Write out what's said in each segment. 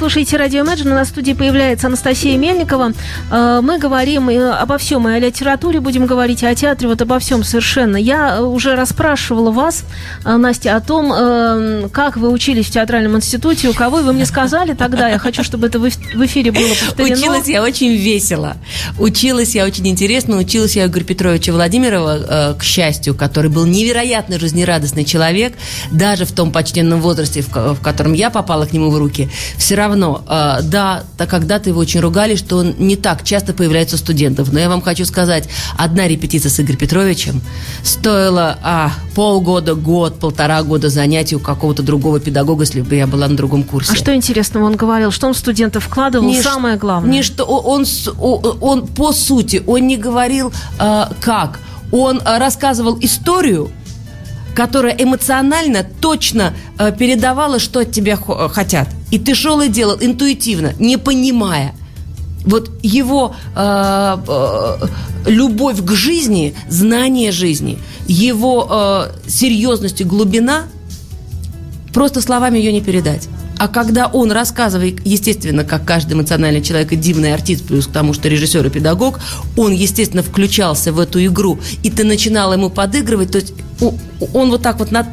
слушаете радио Imagine. На студии появляется Анастасия Мельникова. Э, мы говорим обо всем, и о литературе будем говорить, и о театре, вот обо всем совершенно. Я уже расспрашивала вас, э, Настя, о том, э, как вы учились в театральном институте, у кого, вы мне сказали тогда, я хочу, чтобы это в эфире было повторено. Училась я очень весело. Училась я очень интересно. Училась я у Игоря Петровича Владимирова, к счастью, который был невероятно жизнерадостный человек, даже в том почтенном возрасте, в котором я попала к нему в руки все равно, э, да, когда-то его очень ругали, что он не так часто появляется у студентов. Но я вам хочу сказать, одна репетиция с Игорем Петровичем стоила а, полгода, год, полтора года занятий у какого-то другого педагога, если бы я была на другом курсе. А что интересного он говорил? Что он в студентов вкладывал? Не Самое главное. Не что он, он, он по сути, он не говорил э, как. Он э, рассказывал историю, которая эмоционально точно э, передавала, что от тебя э, хотят. И ты шел и делал интуитивно, не понимая. Вот его э, э, любовь к жизни, знание жизни, его э, серьезность и глубина, просто словами ее не передать. А когда он рассказывает, естественно, как каждый эмоциональный человек и дивный артист, плюс к тому, что режиссер и педагог, он, естественно, включался в эту игру, и ты начинала ему подыгрывать, то есть он вот так вот над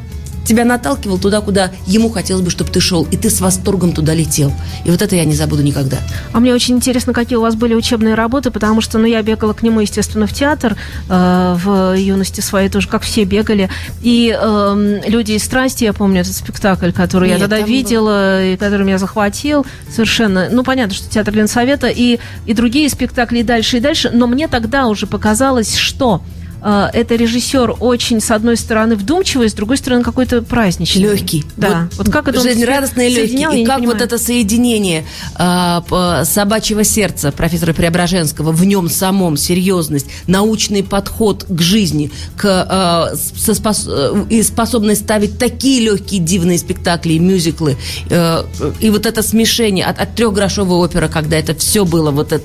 тебя наталкивал туда, куда ему хотелось бы, чтобы ты шел, и ты с восторгом туда летел. И вот это я не забуду никогда. А мне очень интересно, какие у вас были учебные работы, потому что, ну, я бегала к нему, естественно, в театр э, в юности своей тоже, как все бегали. И э, «Люди из страсти», я помню этот спектакль, который Нет, я тогда видела, был... и который меня захватил совершенно. Ну, понятно, что театр Ленсовета и, и другие спектакли и дальше, и дальше. Но мне тогда уже показалось, что это режиссер очень, с одной стороны, вдумчивый, с другой стороны, какой-то праздничный. Легкий. Да. Вот, вот как это Жизнерадостный и легкий. И как вот это соединение э, собачьего сердца профессора Преображенского, в нем самом серьезность, научный подход к жизни, к, э, со спос, э, и способность ставить такие легкие дивные спектакли и мюзиклы. Э, и вот это смешение от, от трехгрошовой оперы, когда это все было вот это,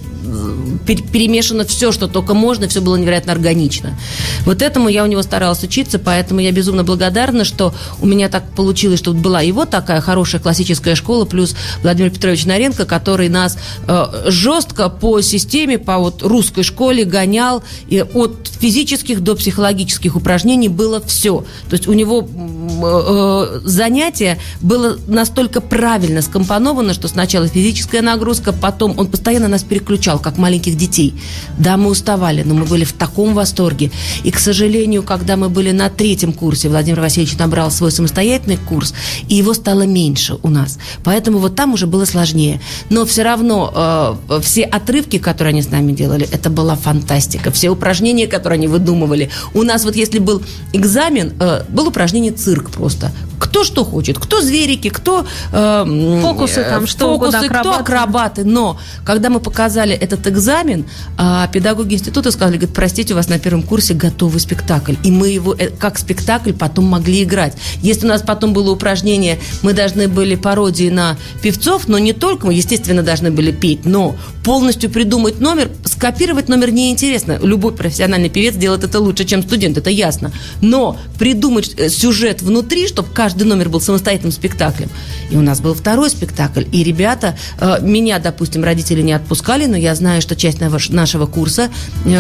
перемешано все, что только можно, все было невероятно органично. Вот этому я у него старалась учиться, поэтому я безумно благодарна, что у меня так получилось, что была его такая хорошая классическая школа, плюс Владимир Петрович Наренко, который нас э, жестко по системе, по вот русской школе гонял, и от физических до психологических упражнений было все. То есть у него э, занятие было настолько правильно скомпоновано, что сначала физическая нагрузка, потом он постоянно нас переключал, как маленьких детей. Да, мы уставали, но мы были в таком восторге. И, к сожалению, когда мы были на третьем курсе, Владимир Васильевич набрал свой самостоятельный курс, и его стало меньше у нас. Поэтому вот там уже было сложнее. Но все равно э, все отрывки, которые они с нами делали, это была фантастика. Все упражнения, которые они выдумывали. У нас вот если был экзамен, э, был упражнение цирк просто кто что хочет, кто зверики, кто э, фокусы там, что фокусы, угодно, кто акробаты. Но когда мы показали этот экзамен, э, педагоги института сказали, говорит, простите, у вас на первом курсе готовый спектакль, и мы его э, как спектакль потом могли играть. Если у нас потом было упражнение, мы должны были пародии на певцов, но не только, мы, естественно, должны были петь, но полностью придумать номер, скопировать номер неинтересно. Любой профессиональный певец делает это лучше, чем студент, это ясно. Но придумать э, сюжет внутри, чтобы каждый номер был самостоятельным спектаклем. И у нас был второй спектакль. И ребята, э, меня, допустим, родители не отпускали, но я знаю, что часть нашего курса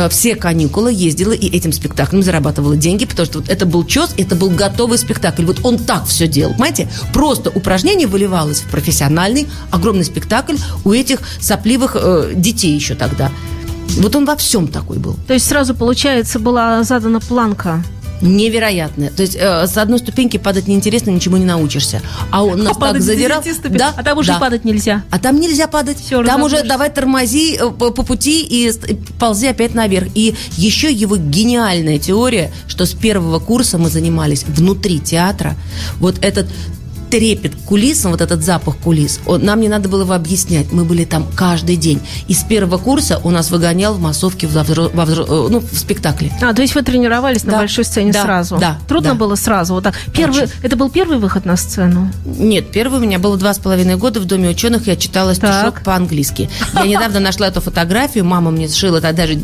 все каникулы ездила и этим спектаклем зарабатывала деньги, потому что вот это был чес, это был готовый спектакль. Вот он так все делал, понимаете? Просто упражнение выливалось в профессиональный огромный спектакль у этих сопливых э, детей еще тогда. Вот он во всем такой был. То есть сразу, получается, была задана планка невероятное. То есть э, с одной ступеньки падать неинтересно, ничего не научишься. А он нас а так задирал. Да, а там уже да. падать нельзя. А там нельзя падать. Все, там уже давай тормози э, по, по пути и ползи опять наверх. И еще его гениальная теория, что с первого курса мы занимались внутри театра. Вот этот трепет кулисам, вот этот запах кулис, он, нам не надо было его объяснять. Мы были там каждый день. И с первого курса у нас выгонял в массовке, в, во, в, ну, в спектакле. А, то есть вы тренировались да. на большой сцене да. сразу? Да. Трудно да. было сразу? Вот так. Первый, это был первый выход на сцену? Нет, первый у меня был два с половиной года в Доме ученых. Я читала стишок по-английски. Я недавно нашла эту фотографию. Мама мне сшила, тогда даже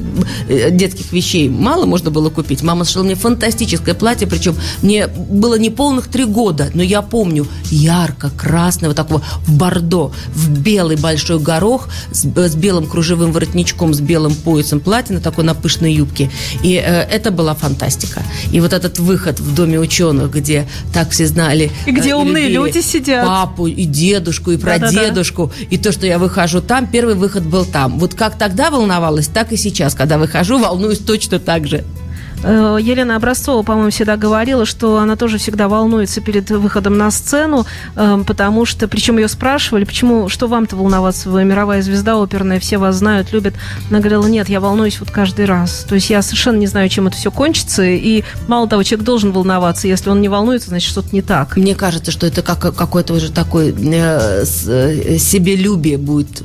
э, детских вещей мало можно было купить. Мама сшила мне фантастическое платье, причем мне было не полных три года, но я помню, ярко-красного, такого в бордо, в белый большой горох с, с белым кружевым воротничком, с белым поясом платья на такой на пышной юбке. И э, это была фантастика. И вот этот выход в Доме ученых, где так все знали... И где э, умные люди сидят. Папу, и дедушку, и прадедушку. И то, что я выхожу там, первый выход был там. Вот как тогда волновалась, так и сейчас, когда выхожу, волнуюсь точно так же. Э, Елена Образцова, по-моему, всегда говорила, что она тоже всегда волнуется перед выходом на сцену, э, потому что, причем ее спрашивали, почему, что вам-то волноваться, вы мировая звезда оперная, все вас знают, любят. Она говорила, нет, я волнуюсь вот каждый раз. То есть я совершенно не знаю, чем это все кончится, и мало того, человек должен волноваться, если он не волнуется, значит, что-то не так. Мне кажется, что это как какой-то уже такой э, э, себелюбие будет э,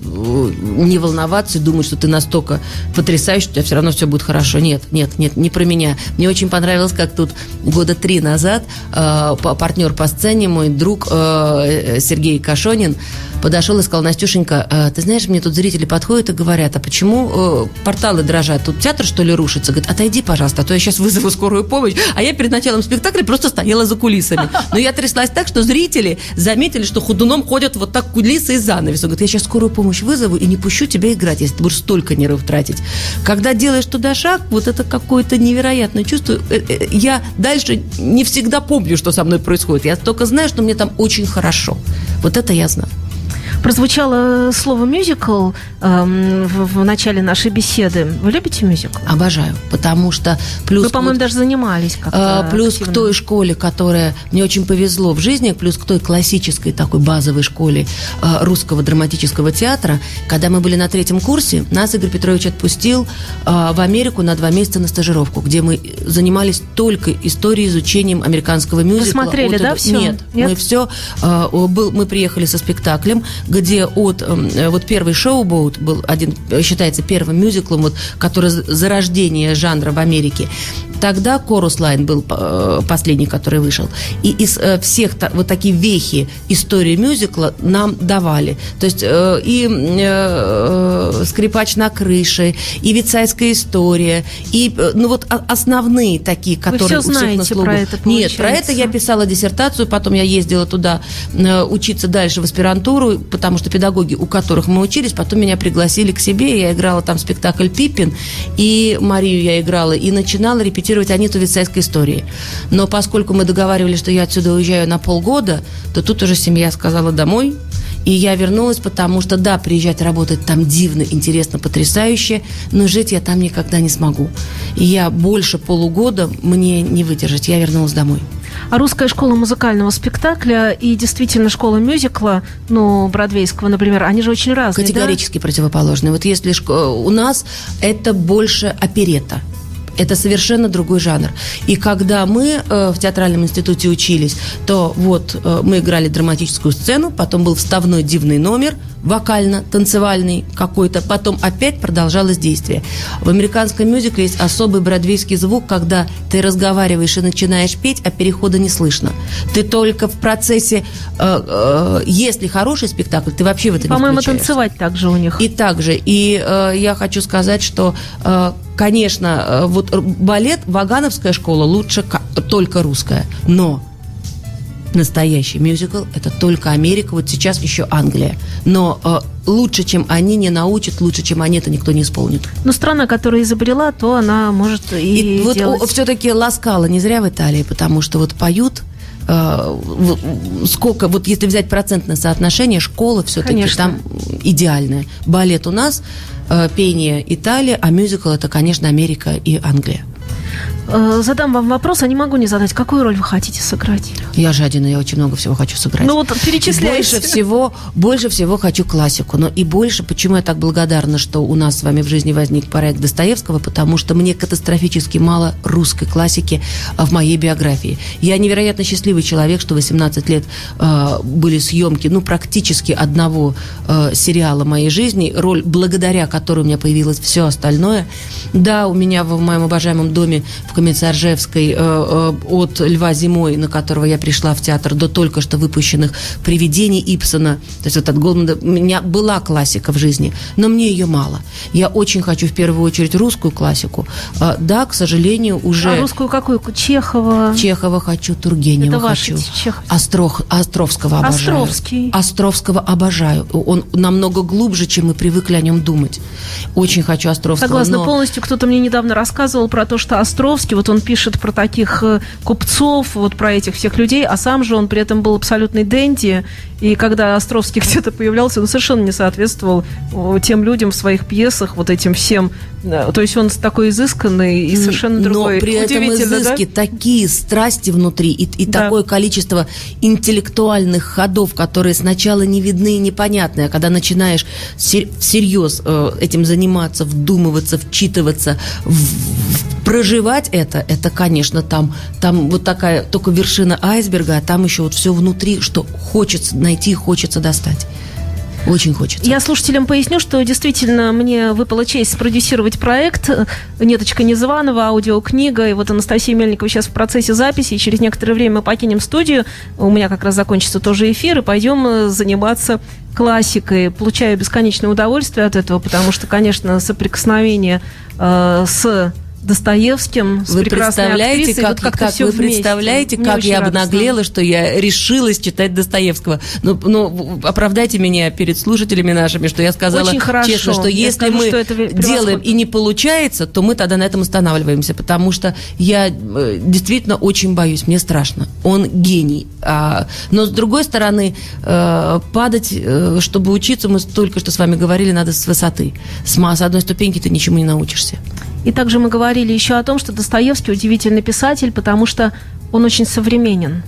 не волноваться и думать, что ты настолько потрясающий, что у тебя все равно все будет хорошо. Нет, нет, нет, не про меня меня. Мне очень понравилось, как тут года три назад э, партнер по сцене, мой друг э, Сергей Кашонин, подошел и сказал, Настюшенька, э, ты знаешь, мне тут зрители подходят и говорят, а почему э, порталы дрожат? Тут театр, что ли, рушится? Говорит, отойди, пожалуйста, а то я сейчас вызову скорую помощь. А я перед началом спектакля просто стояла за кулисами. Но я тряслась так, что зрители заметили, что худуном ходят вот так кулисы и занавес. Он говорит, я сейчас скорую помощь вызову и не пущу тебя играть, если ты будешь столько нервов тратить. Когда делаешь туда шаг, вот это какое-то невероятное чувство. Э, я дальше не всегда помню, что со мной происходит. Я только знаю, что мне там очень хорошо. Вот это я знаю. Прозвучало слово мюзикл эм, в, в начале нашей беседы. Вы любите мюзикл? Обожаю, потому что плюс... Вы, по-моему, вот, даже занимались как-то э, Плюс активно. к той школе, которая мне очень повезло в жизни, плюс к той классической такой базовой школе э, русского драматического театра, когда мы были на третьем курсе, нас Игорь Петрович отпустил э, в Америку на два месяца на стажировку, где мы занимались только историей, изучением американского мюзикла. Вы смотрели, да, все? Нет, Нет, мы все... Э, был, мы приехали со спектаклем, где от эм, э, вот первый шоу-боут был один, считается первым мюзиклом, вот, который зарождение жанра в Америке. Тогда Chorus Line был э, последний, который вышел. И из э, всех вот такие вехи истории мюзикла нам давали. То есть и «Скрипач на крыше», и «Вицайская история», и ну вот основные такие, которые Вы все знаете у всех на про это, Нет, про это я писала диссертацию, потом я ездила туда учиться дальше в аспирантуру, потому что педагоги, у которых мы учились, потом меня пригласили к себе, я играла там спектакль «Пиппин», и Марию я играла, и начинала репетировать Аниту Вицайской истории. Но поскольку мы договаривались, что я отсюда уезжаю на полгода, то тут уже семья сказала «домой», и я вернулась, потому что, да, приезжать работать там дивно, интересно, потрясающе, но жить я там никогда не смогу. И я больше полугода мне не выдержать. Я вернулась домой. А русская школа музыкального спектакля и действительно школа мюзикла, ну, бродвейского, например, они же очень разные, Категорически да? противоположные. Вот если у нас это больше оперета. Это совершенно другой жанр. И когда мы э, в театральном институте учились, то вот э, мы играли драматическую сцену, потом был вставной дивный номер, вокально-танцевальный какой-то, потом опять продолжалось действие. В американском мюзикле есть особый бродвейский звук, когда ты разговариваешь и начинаешь петь, а перехода не слышно. Ты только в процессе, э, э, если хороший спектакль, ты вообще в это По-моему, не танцевать также у них. И также. И э, я хочу сказать, что э, конечно, э, вот балет, Вагановская школа лучше только русская, но настоящий мюзикл это только Америка, вот сейчас еще Англия. Но э, лучше, чем они не научат, лучше, чем они это никто не исполнит. Но страна, которая изобрела, то она может и, и вот делать... все-таки Ласкала не зря в Италии, потому что вот поют э, сколько, вот если взять процентное соотношение, школа все-таки там идеальная. Балет у нас Э, пение Италия, а мюзикл это, конечно, Америка и Англия. Э, задам вам вопрос, а не могу не задать. Какую роль вы хотите сыграть? Я жадина, я очень много всего хочу сыграть. Ну вот перечисляйте. Больше всего, больше всего хочу классику. Но и больше, почему я так благодарна, что у нас с вами в жизни возник проект Достоевского, потому что мне катастрофически мало русской классики в моей биографии. Я невероятно счастливый человек, что 18 лет э, были съемки, ну, практически одного э, сериала моей жизни, роль, благодаря которой у меня появилось все остальное. Да, у меня в моем обожаемом доме в Комиссаржевской э, э, от Льва Зимой, на которого я пришла в театр, до только что выпущенных «Привидений» Ипсона. То есть вот от Голмана у меня была классика в жизни, но мне ее мало. Я очень хочу в первую очередь русскую классику. Э, да, к сожалению, уже... А русскую какую? Чехова? Чехова хочу, Тургенева Это хочу. Чехов... Остров... Островского обожаю. Островский. Островского обожаю. Он намного глубже, чем мы привыкли о нем думать. Очень хочу Островского. Согласна но... полностью. Кто-то мне недавно рассказывал про то, что Островский, вот он пишет про таких э, купцов, вот про этих всех людей, а сам же он при этом был абсолютный денди, и когда Островский где-то появлялся, он совершенно не соответствовал тем людям в своих пьесах, вот этим всем. То есть он такой изысканный и совершенно другой. Но при этом изыски да? такие страсти внутри и, и да. такое количество интеллектуальных ходов, которые сначала не видны и непонятны, а когда начинаешь всерьез э, этим заниматься, вдумываться, вчитываться, проживать это, это, конечно, там, там вот такая только вершина айсберга, а там еще вот все внутри, что хочется найти, хочется достать. Очень хочется. Я слушателям поясню, что действительно мне выпала честь спродюсировать проект «Неточка Незваного», аудиокнига. И вот Анастасия Мельникова сейчас в процессе записи, и через некоторое время мы покинем студию. У меня как раз закончится тоже эфир, и пойдем э, заниматься классикой. Получаю бесконечное удовольствие от этого, потому что, конечно, соприкосновение э, с Достоевским, с вы представляете, актрисой, как, вот как, как вы представляете, Мне как я радостно. обнаглела, что я решилась читать Достоевского. Ну, ну, оправдайте меня перед слушателями нашими, что я сказала Очень хорошо. честно, что я если скажу, мы что это делаем и не получается, то мы тогда на этом останавливаемся, потому что я э, действительно очень боюсь, мне страшно. Он гений. А, но с другой стороны, э, падать, э, чтобы учиться, мы только что с вами говорили, надо с высоты. С, с одной ступеньки ты ничему не научишься. И также мы говорили еще о том, что Достоевский удивительный писатель, потому что он очень современен.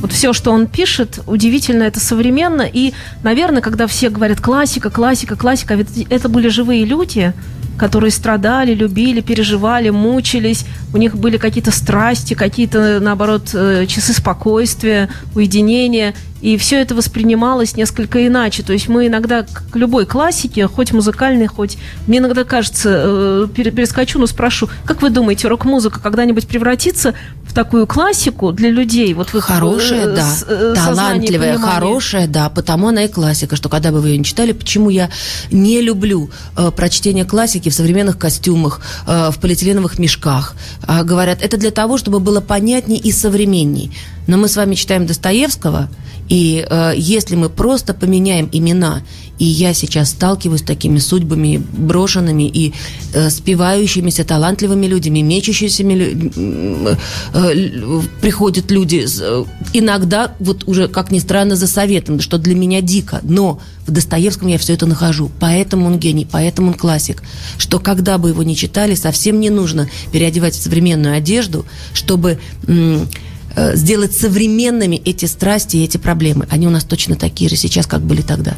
Вот все, что он пишет, удивительно, это современно. И, наверное, когда все говорят классика, классика, классика, ведь это были живые люди, которые страдали, любили, переживали, мучились. У них были какие-то страсти, какие-то, наоборот, э, часы спокойствия, уединения. И все это воспринималось несколько иначе. То есть мы иногда к любой классике, хоть музыкальной, хоть... Мне иногда кажется, э, перескочу, но спрошу, как вы думаете, рок-музыка когда-нибудь превратится в такую классику для людей? Вот вы хорошая, э, да, э, талантливая, хорошая, да, потому она и классика, что когда бы вы ее не читали, почему я не люблю э, прочтение классики в современных костюмах, э, в полиэтиленовых мешках. Э, говорят, это для того, чтобы было понятней и современней. Но мы с вами читаем Достоевского, и э, если мы просто поменяем имена, и я сейчас сталкиваюсь с такими судьбами брошенными и э, спивающимися талантливыми людьми, мечущимися э, э, приходят люди э, иногда, вот уже, как ни странно, за советом, что для меня дико, но в Достоевском я все это нахожу, поэтому он гений, поэтому он классик, что когда бы его не читали, совсем не нужно переодевать в современную одежду, чтобы... Э, сделать современными эти страсти и эти проблемы. Они у нас точно такие же сейчас, как были тогда.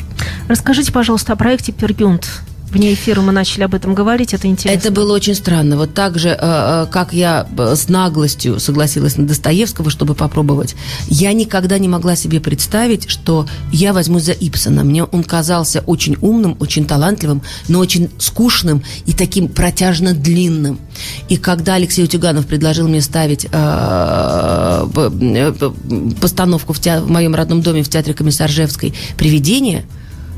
Расскажите, пожалуйста, о проекте «Пергюнт». Вне эфира мы начали об этом говорить, это интересно. Это было очень странно. Вот так же, э, э, как я с наглостью согласилась на Достоевского, чтобы попробовать, я никогда не могла себе представить, что я возьму за Ипсона. Мне он казался очень умным, очень талантливым, но очень скучным и таким протяжно длинным. И когда Алексей Утюганов предложил мне ставить э, постановку в, в моем родном доме в театре Комиссаржевской «Привидение»,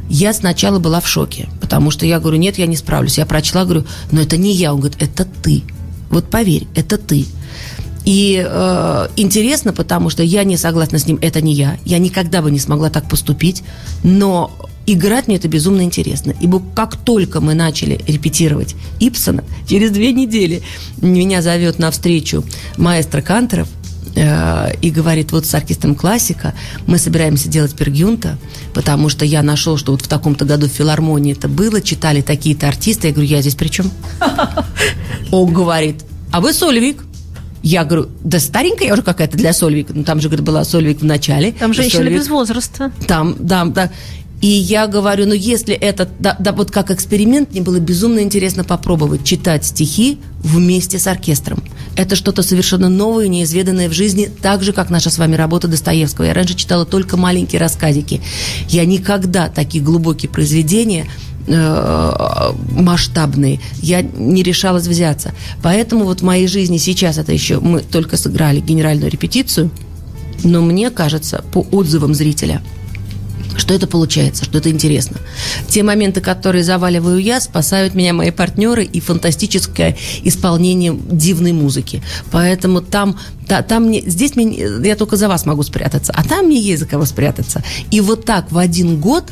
я сначала была в шоке, потому что я говорю, нет, я не справлюсь. Я прочла, говорю, но это не я. Он говорит, это ты. Вот поверь, это ты. И э, интересно, потому что я не согласна с ним, это не я. Я никогда бы не смогла так поступить, но играть мне это безумно интересно. Ибо как только мы начали репетировать Ипсона, через две недели меня зовет на встречу маэстро Кантеров, Э, и говорит, вот с оркестром классика мы собираемся делать Пергюнта, потому что я нашел, что вот в таком-то году в филармонии это было, читали такие-то артисты. Я говорю, я здесь при чем? Он говорит, а вы Сольвик. Я говорю, да старенькая я уже какая-то для Сольвик. Ну, там же, говорит, была Сольвик в начале. Там женщина Сольвик. без возраста. Там, да, да. И я говорю, ну если это, да, да вот как эксперимент, мне было безумно интересно попробовать читать стихи вместе с оркестром. Это что-то совершенно новое, неизведанное в жизни, так же, как наша с вами работа Достоевского. Я раньше читала только маленькие рассказики. Я никогда такие глубокие произведения э, масштабные, я не решалась взяться. Поэтому вот в моей жизни сейчас это еще, мы только сыграли генеральную репетицию, но мне кажется, по отзывам зрителя – что это получается, что это интересно. Те моменты, которые заваливаю я, спасают меня мои партнеры и фантастическое исполнение дивной музыки. Поэтому там, та, там мне, здесь мне, я только за вас могу спрятаться, а там мне есть за кого спрятаться. И вот так в один год,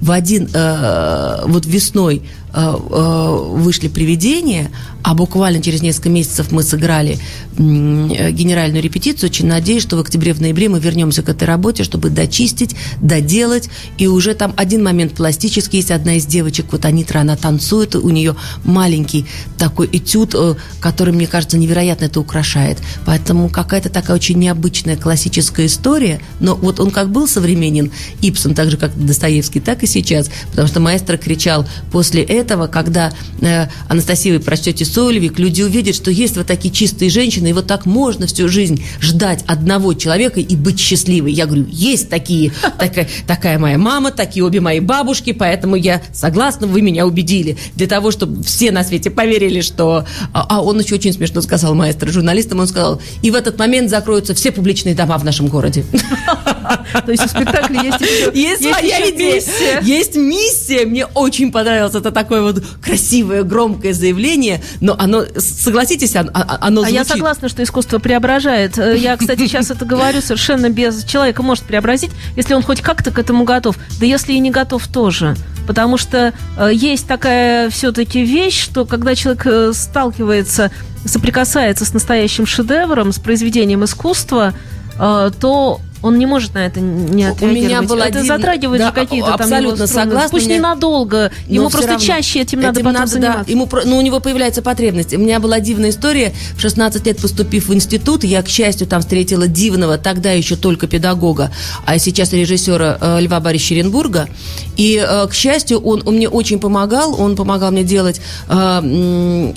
в один, э, вот весной вышли «Привидения», а буквально через несколько месяцев мы сыграли генеральную репетицию. Очень надеюсь, что в октябре, в ноябре мы вернемся к этой работе, чтобы дочистить, доделать. И уже там один момент пластический. Есть одна из девочек, вот Анитра, она танцует, у нее маленький такой этюд, э, который, мне кажется, невероятно это украшает. Поэтому какая-то такая очень необычная классическая история. Но вот он как был современен, Ипсон, так же, как Достоевский, так и сейчас. Потому что маэстро кричал после когда э, Анастасия, вы прочтете Сольвик, люди увидят, что есть вот такие чистые женщины, и вот так можно всю жизнь ждать одного человека и быть счастливой. Я говорю, есть такие, такая, такая моя мама, такие обе мои бабушки, поэтому я согласна, вы меня убедили. Для того, чтобы все на свете поверили, что... А, а он еще очень смешно сказал, маэстро, журналистам, он сказал, и в этот момент закроются все публичные дома в нашем городе. То есть у спектакля есть есть своя миссия. Есть миссия. Мне очень понравилось это так такое вот красивое, громкое заявление, но оно, согласитесь, оно, звучит. А я согласна, что искусство преображает. Э, я, кстати, сейчас это говорю совершенно без... Человека может преобразить, если он хоть как-то к этому готов. Да если и не готов тоже. Потому что э, есть такая все-таки вещь, что когда человек э, сталкивается, соприкасается с настоящим шедевром, с произведением искусства, то он не может на это не отреагировать. У меня было это один... затрагивает да, же какие-то там абсолютно согласна. Пусть меня... ненадолго, ему просто равно. чаще этим надо этим потом надо, заниматься. Да, ему, ну, у него появляется потребность. У меня была дивная история. В 16 лет поступив в институт, я, к счастью, там встретила дивного, тогда еще только педагога, а сейчас режиссера э, Льва Борисовича Оренбурга. И, э, к счастью, он, он мне очень помогал. Он помогал мне делать э,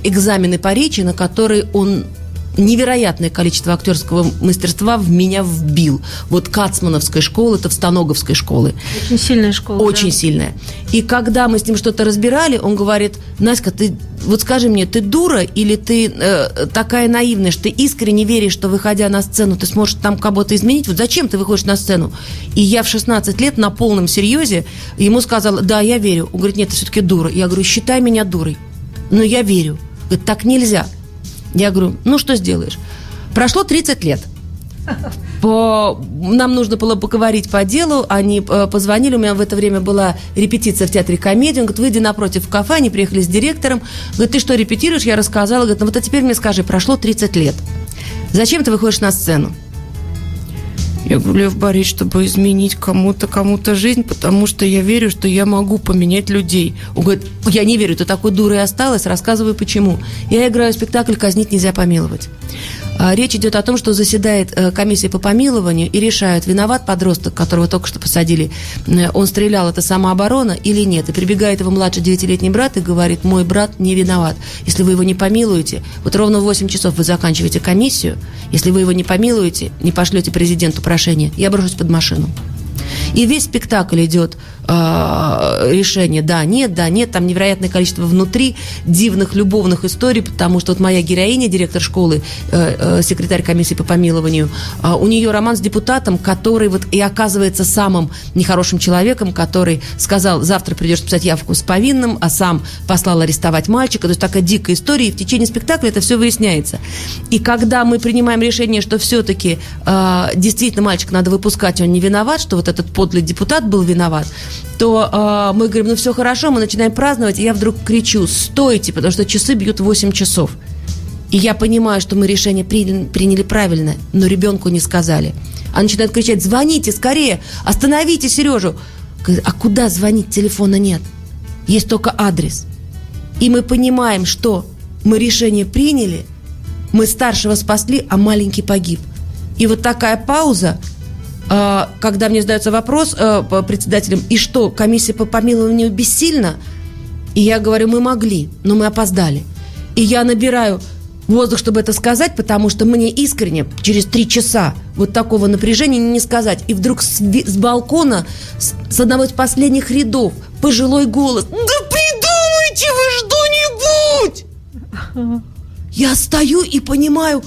экзамены по речи, на которые он невероятное количество актерского мастерства в меня вбил. Вот Кацмановская школа, это Встановговской школы. Очень сильная школа. Очень да. сильная. И когда мы с ним что-то разбирали, он говорит, Наська, ты вот скажи мне, ты дура или ты э, такая наивная, что ты искренне веришь, что выходя на сцену, ты сможешь там кого-то изменить? Вот зачем ты выходишь на сцену? И я в 16 лет на полном серьезе ему сказала, да, я верю. Он говорит, нет, ты все-таки дура. Я говорю, считай меня дурой. Но я верю. Говорит, так нельзя. Я говорю, ну что сделаешь? Прошло 30 лет. По... Нам нужно было поговорить по делу. Они э, позвонили. У меня в это время была репетиция в театре комедии. Он говорит, выйди напротив в кафе. Они приехали с директором. Говорит, ты что, репетируешь? Я рассказала. Говорит, ну вот а теперь мне скажи, прошло 30 лет. Зачем ты выходишь на сцену? Я говорю, Лев Борисович, чтобы изменить кому-то, кому-то жизнь, потому что я верю, что я могу поменять людей. Он говорит, я не верю, ты такой дурой осталась, рассказывай почему. Я играю спектакль «Казнить нельзя помиловать». А, речь идет о том, что заседает э, комиссия по помилованию и решают, виноват подросток, которого только что посадили, э, он стрелял, это самооборона или нет. И прибегает его младший девятилетний брат и говорит, мой брат не виноват. Если вы его не помилуете, вот ровно в 8 часов вы заканчиваете комиссию, если вы его не помилуете, не пошлете президенту прошение, я брошусь под машину. И весь спектакль идет э, решение да, нет, да, нет. Там невероятное количество внутри дивных любовных историй, потому что вот моя героиня, директор школы, э, э, секретарь комиссии по помилованию, э, у нее роман с депутатом, который вот и оказывается самым нехорошим человеком, который сказал, завтра придешь писать явку с повинным, а сам послал арестовать мальчика. То есть такая дикая история, и в течение спектакля это все выясняется. И когда мы принимаем решение, что все-таки э, действительно мальчик надо выпускать, он не виноват, что вот этот подлый депутат был виноват, то э, мы говорим, ну все хорошо, мы начинаем праздновать, и я вдруг кричу, стойте, потому что часы бьют 8 часов. И я понимаю, что мы решение приняли, приняли правильно, но ребенку не сказали. Она начинает кричать, звоните скорее, остановите Сережу. А куда звонить? Телефона нет. Есть только адрес. И мы понимаем, что мы решение приняли, мы старшего спасли, а маленький погиб. И вот такая пауза, когда мне задается вопрос э, председателем, и что, комиссия по помилованию бессильна? И я говорю, мы могли, но мы опоздали. И я набираю воздух, чтобы это сказать, потому что мне искренне через три часа вот такого напряжения не сказать. И вдруг с, с балкона, с, с одного из последних рядов, пожилой голос. Да придумайте вы что-нибудь! Я стою и понимаю,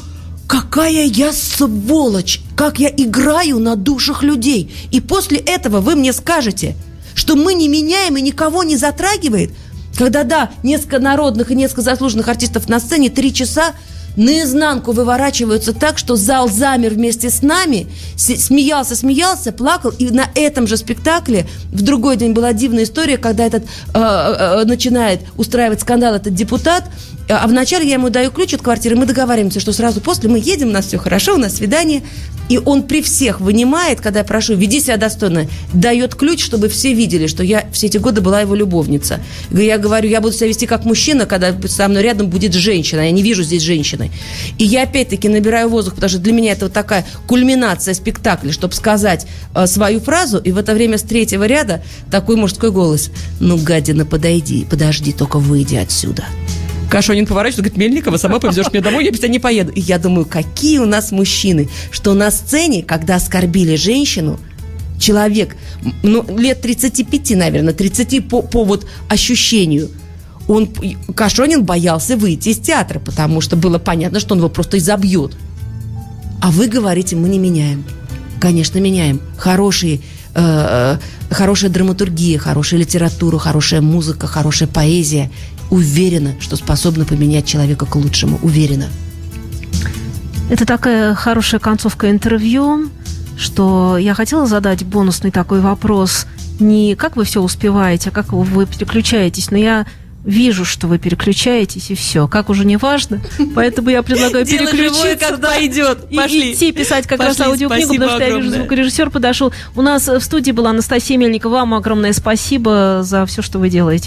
какая я сволочь, как я играю на душах людей. И после этого вы мне скажете, что мы не меняем и никого не затрагивает – когда, да, несколько народных и несколько заслуженных артистов на сцене три часа наизнанку выворачиваются так, что зал замер вместе с нами, смеялся, смеялся, плакал. И на этом же спектакле в другой день была дивная история, когда этот э, э, начинает устраивать скандал этот депутат, а вначале я ему даю ключ от квартиры, мы договариваемся, что сразу после мы едем, у нас все хорошо, у нас свидание. И он при всех вынимает, когда я прошу, веди себя достойно, дает ключ, чтобы все видели, что я все эти годы была его любовница. Я говорю, я буду себя вести как мужчина, когда со мной рядом будет женщина. Я не вижу здесь женщины. И я опять-таки набираю воздух, потому что для меня это вот такая кульминация спектакля, чтобы сказать э, свою фразу. И в это время с третьего ряда такой мужской голос. Ну, гадина, подойди, подожди, только выйди отсюда. Кашонин поворачивается, говорит, Мельникова, сама повезешь меня домой, я без тебя не поеду. И я думаю, какие у нас мужчины, что на сцене, когда оскорбили женщину, человек, ну, лет 35, наверное, 30 по, по вот ощущению, он, Кашонин боялся выйти из театра, потому что было понятно, что он его просто изобьет. А вы говорите, мы не меняем. Конечно, меняем. Хорошие э, э, хорошая драматургия, хорошая литература, хорошая музыка, хорошая поэзия уверена, что способна поменять человека к лучшему. Уверена. Это такая хорошая концовка интервью, что я хотела задать бонусный такой вопрос. Не как вы все успеваете, а как вы переключаетесь. Но я вижу, что вы переключаетесь, и все. Как уже не важно. Поэтому я предлагаю переключиться. как пойдет. Пошли. И идти писать как раз аудиокнигу, потому что я вижу, звукорежиссер подошел. У нас в студии была Анастасия Мельникова. Вам огромное спасибо за все, что вы делаете.